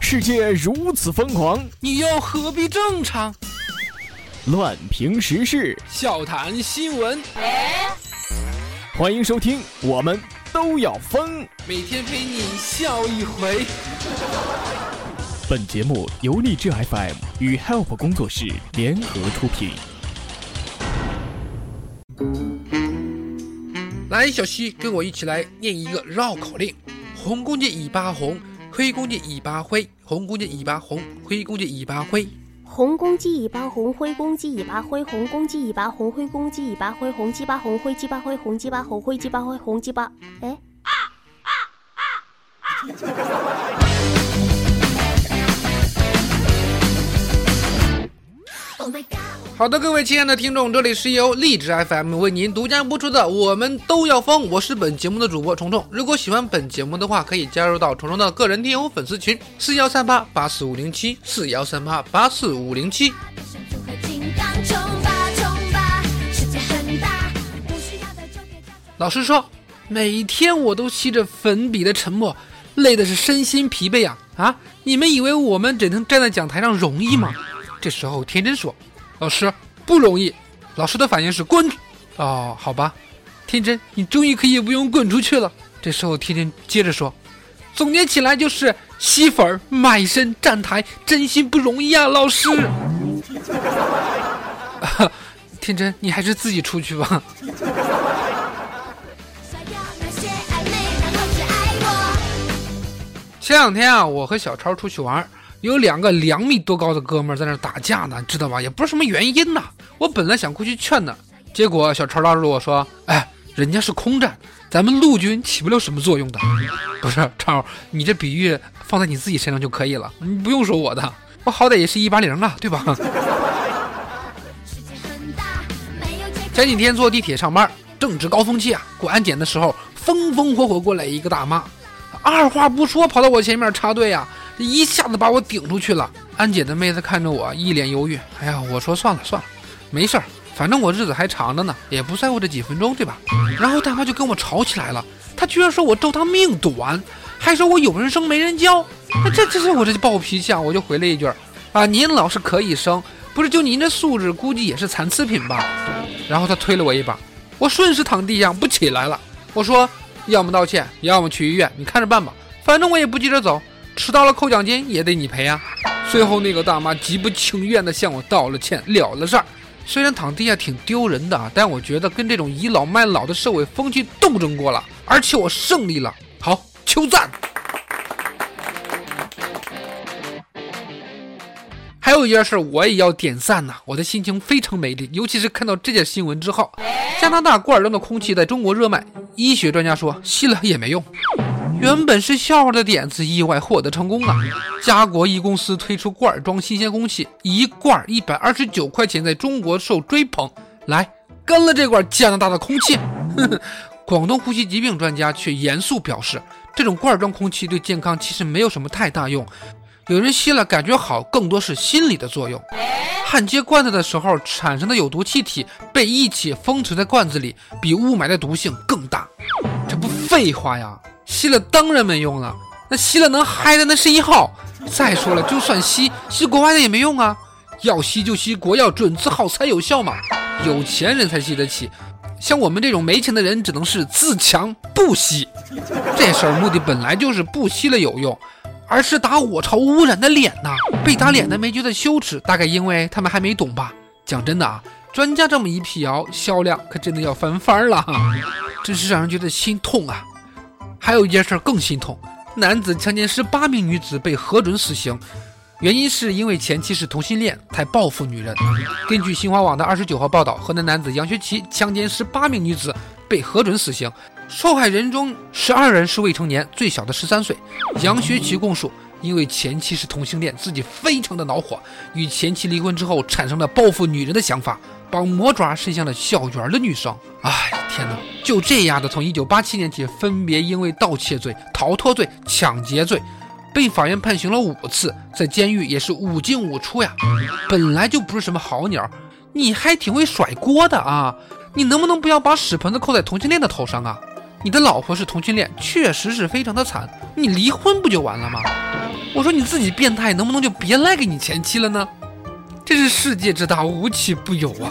世界如此疯狂，你又何必正常？乱评时事，笑谈新闻，欢迎收听，我们都要疯。每天陪你笑一回。本节目由荔枝 FM 与 Help 工作室联合出品。来，小西，跟我一起来念一个绕口令：红公鸡尾巴红，灰公鸡尾巴灰，红公鸡尾巴红，灰公鸡尾巴灰。红公鸡尾巴红，灰公鸡尾巴灰，红公鸡尾巴红，灰公鸡尾巴灰，红鸡巴红，灰鸡巴灰，红鸡巴红，灰鸡巴灰，红鸡巴。哎。好的，各位亲爱的听众，这里是由荔枝 FM 为您独家播出的《我们都要疯》，我是本节目的主播虫虫。如果喜欢本节目的话，可以加入到虫虫的个人听友粉丝群：四幺三八八四五零七，四幺三八八四五零七。老师说，每天我都吸着粉笔的沉默，累的是身心疲惫啊啊！你们以为我们只能站在讲台上容易吗？这时候天真说。老师不容易，老师的反应是滚。哦，好吧，天真，你终于可以不用滚出去了。这时候天真接着说，总结起来就是吸粉、卖身、站台，真心不容易啊，老师。天真，你还是自己出去吧。前两天啊，我和小超出去玩。有两个两米多高的哥们在那打架呢，知道吧？也不是什么原因呐。我本来想过去劝的，结果小超拉住我说：“哎，人家是空战，咱们陆军起不了什么作用的。”不是超，你这比喻放在你自己身上就可以了，你不用说我的，我好歹也是一八零啊，对吧？前几天坐地铁上班，正值高峰期啊，过安检的时候，风风火火过来一个大妈，二话不说跑到我前面插队啊一下子把我顶出去了，安检的妹子看着我，一脸犹豫。哎呀，我说算了算了，没事儿，反正我日子还长着呢，也不在乎这几分钟，对吧？然后大妈就跟我吵起来了，她居然说我咒她命短，还说我有人生没人教。那这这我这暴脾气啊！我就回了一句啊，您老是可以生，不是就您这素质，估计也是残次品吧？然后她推了我一把，我顺势躺地上不起来了。我说，要么道歉，要么去医院，你看着办吧，反正我也不急着走。迟到了扣奖金也得你赔啊！最后那个大妈极不情愿地向我道了歉，了了事儿。虽然躺地下挺丢人的啊，但我觉得跟这种倚老卖老的社会风气斗争过了，而且我胜利了。好，求赞！还有一件事我也要点赞呐，我的心情非常美丽，尤其是看到这件新闻之后，加拿大罐装的空气在中国热卖，医学专家说吸了也没用。原本是笑话的点子，意外获得成功啊！家国一公司推出罐装新鲜空气，一罐一百二十九块钱，在中国受追捧。来，干了这罐加拿大的空气！广东呼吸疾病专家却严肃表示，这种罐装空气对健康其实没有什么太大用。有人吸了感觉好，更多是心理的作用。焊接罐子的时候产生的有毒气体被一起封存在罐子里，比雾霾的毒性更大。废话呀！吸了当然没用了，那吸了能嗨的那是一号。再说了，就算吸吸国外的也没用啊，要吸就吸国药准字号才有效嘛。有钱人才吸得起，像我们这种没钱的人只能是自强不吸。这事儿目的本来就是不吸了有用，而是打我朝污染的脸呐。被打脸的没觉得羞耻，大概因为他们还没懂吧。讲真的啊，专家这么一辟谣，销量可真的要翻番了哈，真是让人觉得心痛啊。还有一件事更心痛，男子强奸十八名女子被核准死刑，原因是因为前妻是同性恋，才报复女人。根据新华网的二十九号报道，河南男子杨学奇强奸十八名女子被核准死刑，受害人中十二人是未成年，最小的十三岁。杨学奇供述，因为前妻是同性恋，自己非常的恼火，与前妻离婚之后，产生了报复女人的想法。把魔爪伸向了校园的女生。哎，天哪！就这样的，从一九八七年起，分别因为盗窃罪、逃脱罪、抢劫罪，被法院判刑了五次，在监狱也是五进五出呀。本来就不是什么好鸟，你还挺会甩锅的啊！你能不能不要把屎盆子扣在同性恋的头上啊？你的老婆是同性恋，确实是非常的惨。你离婚不就完了吗？我说你自己变态，能不能就别赖给你前妻了呢？这是世界之大，无奇不有啊！